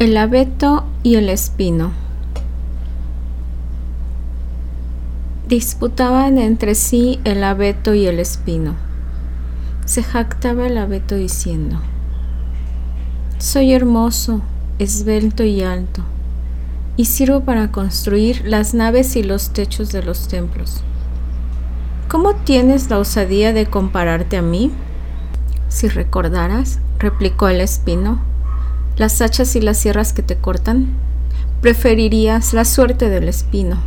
El abeto y el espino disputaban entre sí el abeto y el espino. Se jactaba el abeto diciendo, Soy hermoso, esbelto y alto, y sirvo para construir las naves y los techos de los templos. ¿Cómo tienes la osadía de compararte a mí? Si recordaras, replicó el espino, las hachas y las sierras que te cortan, preferirías la suerte del espino.